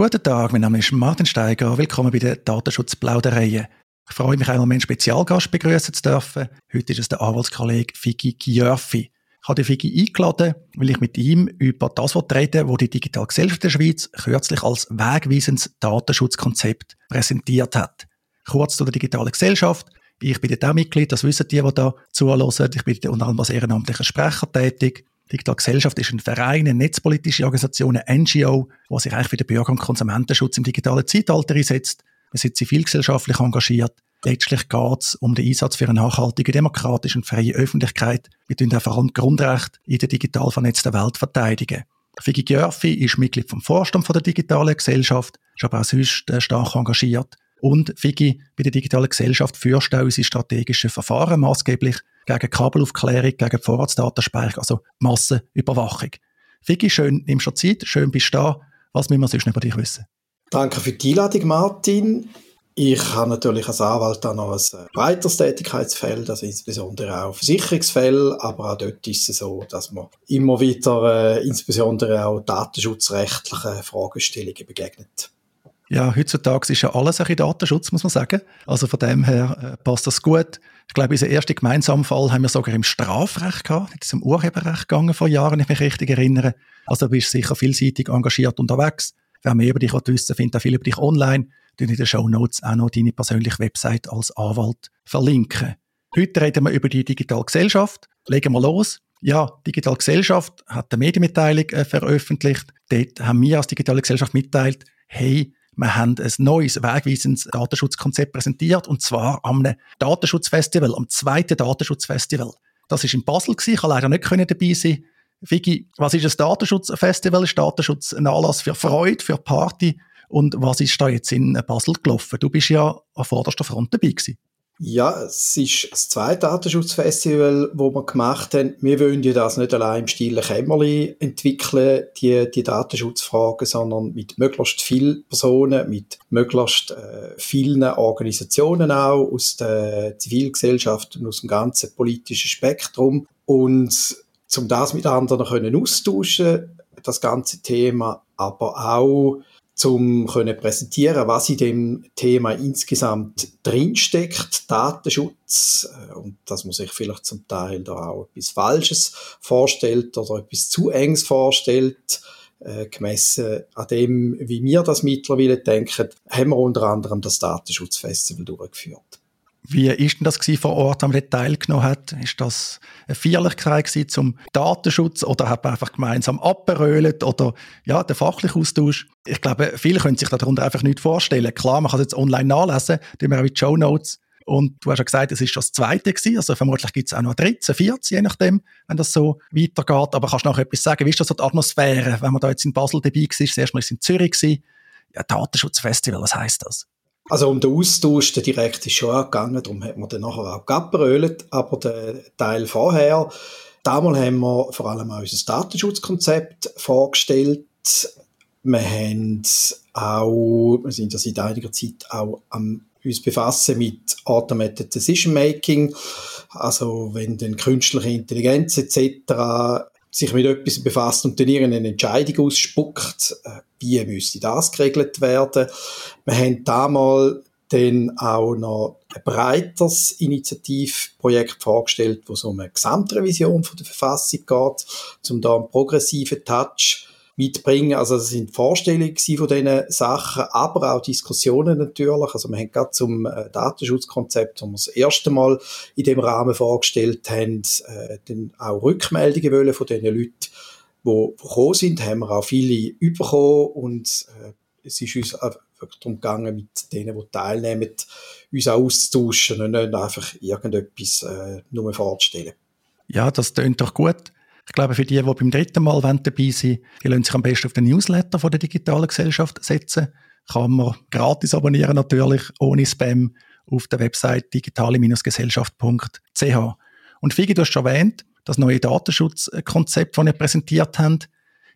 Guten Tag, mein Name ist Martin Steiger. Willkommen bei der Datenschutzplaudereien. Ich freue mich einmal, einen Spezialgast begrüßen zu dürfen. Heute ist es der Anwaltskollege Figi Gjörfi. Ich habe den Figi eingeladen, weil ich mit ihm über das reden wo die Digitale Gesellschaft der Schweiz kürzlich als wegweisendes Datenschutzkonzept präsentiert hat. Kurz zu der digitalen Gesellschaft. Ich bin auch Mitglied, das wissen die, die da zuhören. Ich bin unter anderem als ehrenamtlicher Sprecher tätig. Digitale Gesellschaft ist ein Verein, eine netzpolitische Organisation, eine NGO, die sich eigentlich für den Bürger- und Konsumentenschutz im digitalen Zeitalter einsetzt. Wir sind zivilgesellschaftlich engagiert. Letztlich geht es um den Einsatz für eine nachhaltige, demokratische und freie Öffentlichkeit. Wir tun vor allem Grundrechte in der digital vernetzten Welt verteidigen. Figi Gjörfi ist Mitglied vom Vorstand der digitalen Gesellschaft, ist aber auch sonst äh, stark engagiert. Und Figi bei der digitalen Gesellschaft führst auch unsere strategischen Verfahren maßgeblich gegen Kabelaufklärung, gegen Vorratsdatenspeicherung, also Massenüberwachung. Figi, schön, nimmst du Zeit, schön bist du da. Was müssen wir sonst über dich wissen? Danke für die Einladung, Martin. Ich habe natürlich als Anwalt auch noch ein breiteres Tätigkeitsfeld, also insbesondere auch Versicherungsfälle, aber auch dort ist es so, dass man immer wieder äh, insbesondere auch datenschutzrechtlichen Fragestellungen begegnet. Ja, heutzutage ist ja alles ein bisschen Datenschutz, muss man sagen. Also von dem her äh, passt das gut. Ich glaube, unseren ersten gemeinsamen Fall haben wir sogar im Strafrecht gehabt. Das ist im Urheberrecht gegangen vor Jahren, wenn ich mich richtig erinnere. Also du bist sicher vielseitig engagiert unterwegs. Wer mehr über dich wissen findet auch viel über dich online. Du in den Show Notes auch noch deine persönliche Website als Anwalt verlinken. Heute reden wir über die digitale Gesellschaft. Legen wir los. Ja, Digitale Gesellschaft hat eine Medienmitteilung äh, veröffentlicht. Dort haben wir als Digitale Gesellschaft mitteilt, hey, wir haben ein neues, wegweisendes Datenschutzkonzept präsentiert, und zwar am Datenschutzfestival, am zweiten Datenschutzfestival. Das ist in Basel gewesen. Ich konnte leider nicht dabei sein. Vicky, was ist ein Datenschutzfestival? Ist Datenschutz ein Anlass für Freude, für Party? Und was ist da jetzt in Basel gelaufen? Du bist ja an vorderster Front dabei gewesen. Ja, es ist das zweite Datenschutzfestival, wo wir gemacht haben. Wir wollen ja das nicht allein im stillen Kämmerli entwickeln, die, die Datenschutzfragen, sondern mit möglichst vielen Personen, mit möglichst äh, vielen Organisationen auch aus der Zivilgesellschaft und aus dem ganzen politischen Spektrum. Und zum das mit anderen können austauschen, das ganze Thema, aber auch zum können präsentieren, was in dem Thema insgesamt drinsteckt, Datenschutz, äh, und dass man sich vielleicht zum Teil da auch etwas Falsches vorstellt oder etwas zu Enges vorstellt, äh, gemessen an dem, wie wir das mittlerweile denken, haben wir unter anderem das Datenschutzfestival durchgeführt. Wie ist denn das vor Ort, am man teilgenommen hat? Ist das eine Feierlichkeit zum Datenschutz oder hat man einfach gemeinsam abberölt oder ja, der fachliche Austausch? Ich glaube, viele können sich darunter einfach nicht vorstellen. Klar, man kann es jetzt online nachlesen, die wir auch in Show Notes. Und du hast ja gesagt, es ist schon das zweite gewesen, also vermutlich gibt es auch noch ein drittes, ein viertes, je nachdem, wenn das so weitergeht. Aber kannst du noch etwas sagen? Wie ist das so die Atmosphäre, wenn man da jetzt in Basel dabei war? Das erste Mal in Zürich. Ja, Datenschutzfestival, was heisst das? Also um den Austausch, der direkt ist schon angegangen, darum hat man dann nachher auch gebrüllt, aber der Teil vorher, damals haben wir vor allem auch unser Datenschutzkonzept vorgestellt. Wir haben auch, wir sind ja seit einiger Zeit auch am uns befassen mit Automated Decision Making, also wenn dann künstliche Intelligenz etc sich mit etwas befasst und dann irgendeine Entscheidung ausspuckt, äh, wie müsste das geregelt werden. Wir haben damals dann auch noch ein breiteres Initiativprojekt vorgestellt, wo es um eine Gesamtrevision von der Verfassung geht, um da einen progressiven Touch mitbringen. Also das sind Vorstellungen von diesen Sachen, aber auch Diskussionen natürlich. Also wir haben gerade zum äh, Datenschutzkonzept, wo wir das erste Mal in dem Rahmen vorgestellt haben, äh, dann auch Rückmeldungen wollen von den Leuten, die gekommen sind, haben wir auch viele bekommen und äh, es ist uns auch darum gegangen, mit denen, die teilnehmen, uns auch auszutauschen und nicht einfach irgendetwas äh, nur vorzustellen. Ja, das klingt doch gut. Ich glaube, für die, die beim dritten Mal dabei sind, die lassen sich am besten auf den Newsletter von der digitalen Gesellschaft setzen. Kann man gratis abonnieren natürlich, ohne Spam, auf der Website digitale-gesellschaft.ch. Und Figi, du hast schon erwähnt, das neue Datenschutzkonzept, das ihr präsentiert habt.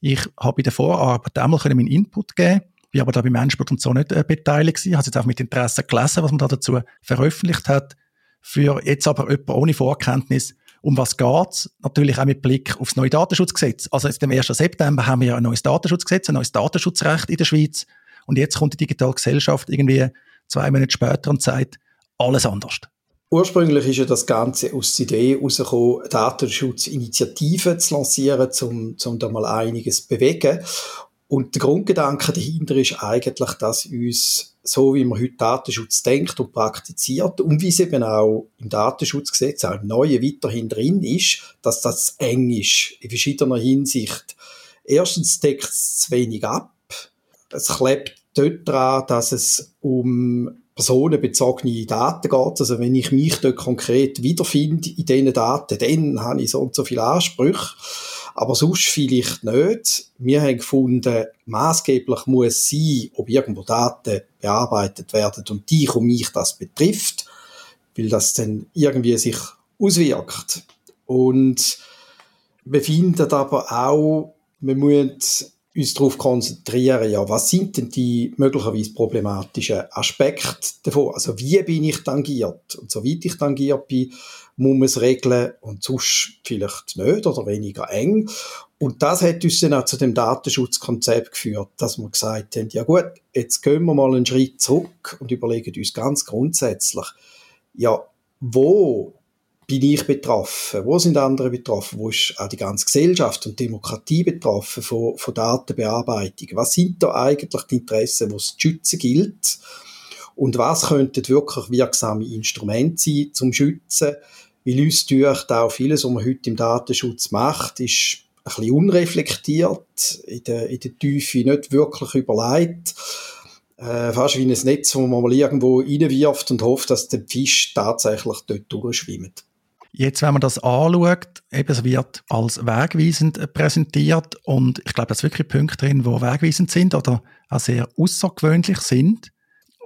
Ich habe in der Vorarbeit einmal meinen Input geben bin aber da beim Endspurt und so nicht äh, beteiligt. Ich habe jetzt auch mit Interesse gelesen, was man da dazu veröffentlicht hat. Für jetzt aber jemand ohne Vorkenntnis, um was geht's? Natürlich auch mit Blick aufs neue Datenschutzgesetz. Also jetzt am 1. September haben wir ja ein neues Datenschutzgesetz, ein neues Datenschutzrecht in der Schweiz. Und jetzt kommt die digitale Gesellschaft irgendwie zwei Monate später und sagt, alles anders. Ursprünglich ist ja das Ganze aus der Idee herausgekommen, Datenschutzinitiativen zu lancieren, um, um da mal einiges zu bewegen. Und der Grundgedanke dahinter ist eigentlich, dass uns, so wie man heute Datenschutz denkt und praktiziert und wie es eben auch im Datenschutzgesetz, auch im Neuen weiterhin drin ist, dass das eng ist, in verschiedener Hinsicht. Erstens deckt es zu wenig ab. Es klebt dort dran, dass es um personenbezogene Daten geht. Also wenn ich mich dort konkret wiederfinde in diesen Daten, dann habe ich so und so viele Ansprüche. Aber sonst vielleicht nicht. Wir haben gefunden, maßgeblich muss sein, ob irgendwo Daten bearbeitet werden und dich und mich das betrifft, weil das dann irgendwie sich auswirkt. Und wir finden aber auch, wir müssen uns darauf konzentrieren, ja, was sind denn die möglicherweise problematischen Aspekte davon? Also wie bin ich tangiert? Und soweit ich tangiert bin, muss man es regeln und sonst vielleicht nicht oder weniger eng. Und das hat uns dann auch zu dem Datenschutzkonzept geführt, dass wir gesagt haben, ja gut, jetzt gehen wir mal einen Schritt zurück und überlegen uns ganz grundsätzlich, ja, wo bin ich betroffen? Wo sind andere betroffen? Wo ist auch die ganze Gesellschaft und Demokratie betroffen von, von Datenbearbeitung? Was sind da eigentlich die Interessen, die es zu schützen gilt? Und was könnten wirklich wirksame Instrumente sein zum Schützen? Weil uns durch auch vieles, was man heute im Datenschutz macht, ist ein bisschen unreflektiert, in der, in der Tiefe nicht wirklich überlegt äh, fast wie ein Netz, wo man mal irgendwo reinwirft und hofft, dass der Fisch tatsächlich dort durchschwimmt. Jetzt, wenn man das anschaut, eben, es wird als wegweisend präsentiert und ich glaube, da sind wirklich Punkte drin, die wegweisend sind oder auch sehr außergewöhnlich sind.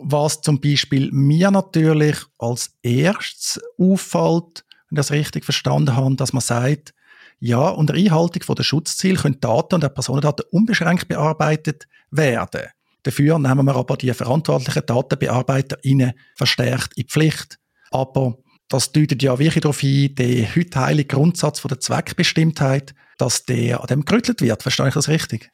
Was zum Beispiel mir natürlich als erstes auffällt, wenn ich das richtig verstanden habe, dass man sagt, ja, unter Einhaltung der Schutzziele können Daten und Personendaten unbeschränkt bearbeitet werden. Dafür nehmen wir aber die verantwortlichen DatenbearbeiterInnen verstärkt in Pflicht. Aber das deutet ja wirklich darauf ein, der heute heilige Grundsatz von der Zweckbestimmtheit, dass der an dem gerüttelt wird. Verstehe ich das richtig?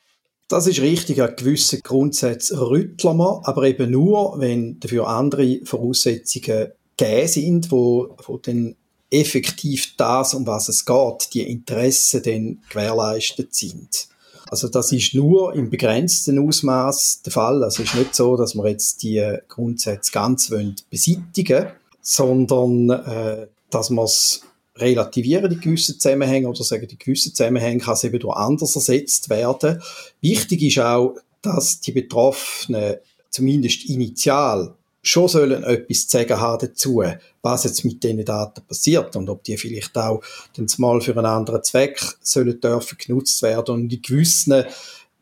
Das ist richtig. An gewissen Grundsätzen rütteln wir, aber eben nur, wenn dafür andere Voraussetzungen gegeben sind, wo, wo dann effektiv das, um was es geht, die Interessen dann gewährleistet sind. Also das ist nur im begrenzten Ausmaß der Fall. Also es ist nicht so, dass wir jetzt die Grundsätze ganz beseitigen wollen sondern äh, dass man es relativieren, die gewissen Zusammenhänge, oder sagen, die gewissen Zusammenhänge kann es eben durch anders ersetzt werden. Wichtig ist auch, dass die Betroffenen zumindest initial schon sollen etwas zu sagen haben dazu, was jetzt mit diesen Daten passiert und ob die vielleicht auch dann mal für einen anderen Zweck sollen dürfen genutzt werden und in gewissen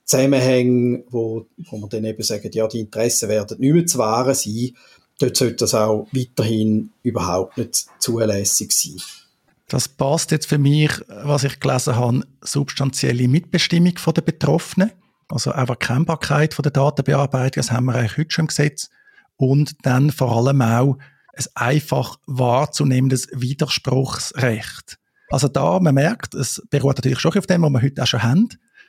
Zusammenhängen, wo, wo man dann eben sagt, ja, die Interessen werden nicht mehr zu wahren sein, dort sollte das auch weiterhin überhaupt nicht zulässig sein. Das passt jetzt für mich, was ich gelesen habe, substanzielle Mitbestimmung der Betroffenen, also auch Erkennbarkeit der Datenbearbeitung, das haben wir eigentlich heute schon im Gesetz, und dann vor allem auch ein einfach wahrzunehmendes Widerspruchsrecht. Also da, man merkt, es beruht natürlich schon auf dem, was wir heute auch schon haben.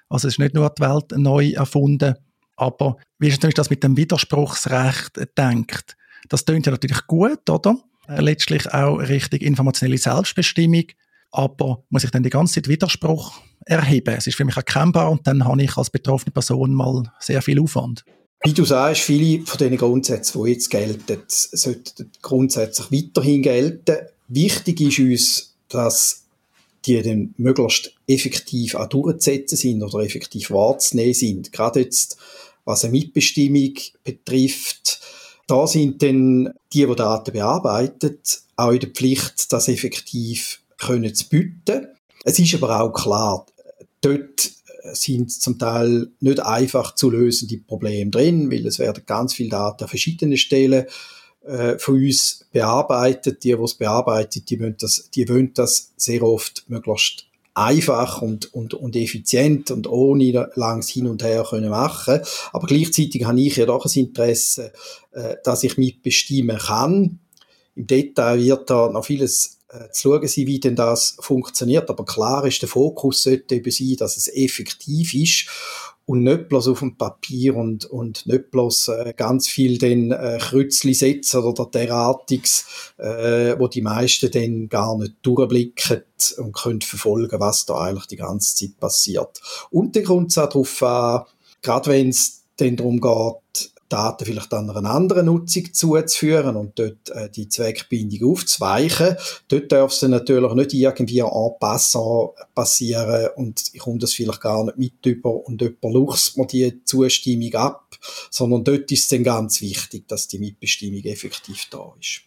Also es ist nicht nur die Welt neu erfunden, aber wie ist das mit dem Widerspruchsrecht denkt? Das klingt ja natürlich gut, oder? Äh, letztlich auch richtig informationelle Selbstbestimmung. Aber muss ich dann die ganze Zeit Widerspruch erheben? Es ist für mich erkennbar und dann habe ich als betroffene Person mal sehr viel Aufwand. Wie du sagst, viele von den Grundsätzen, die jetzt gelten, sollten grundsätzlich weiterhin gelten. Wichtig ist uns, dass die dann möglichst effektiv auch durchzusetzen sind oder effektiv wahrzunehmen sind. Gerade jetzt, was eine Mitbestimmung betrifft, da sind dann die, die Daten bearbeiten, auch in der Pflicht, das effektiv können zu bieten. Es ist aber auch klar, dort sind zum Teil nicht einfach zu lösende Probleme drin, weil es werden ganz viele Daten an verschiedenen Stellen äh, von uns bearbeitet. Die, die es bearbeiten, die wollen das, die wollen das sehr oft möglichst einfach und, und, und effizient und ohne langes Hin und Her können machen. Aber gleichzeitig habe ich ja doch ein Interesse, äh, dass ich mitbestimmen kann. Im Detail wird da noch vieles äh, zu schauen wie denn das funktioniert. Aber klar ist, der Fokus sollte eben sein, dass es effektiv ist und nicht bloß auf dem Papier und, und nicht bloß äh, ganz viel den äh, Kreuzli setzen oder derartiges, äh, wo die meisten dann gar nicht durchblicken und können verfolgen, was da eigentlich die ganze Zeit passiert. Und der Grundsatz darauf an, gerade wenn es dann darum geht, Daten vielleicht an einer anderen Nutzung zuzuführen und dort äh, die Zweckbindung aufzuweichen. Dort darf es natürlich nicht irgendwie en passant passieren und ich komme das vielleicht gar nicht mit über und jemand luchst mir die Zustimmung ab, sondern dort ist es dann ganz wichtig, dass die Mitbestimmung effektiv da ist.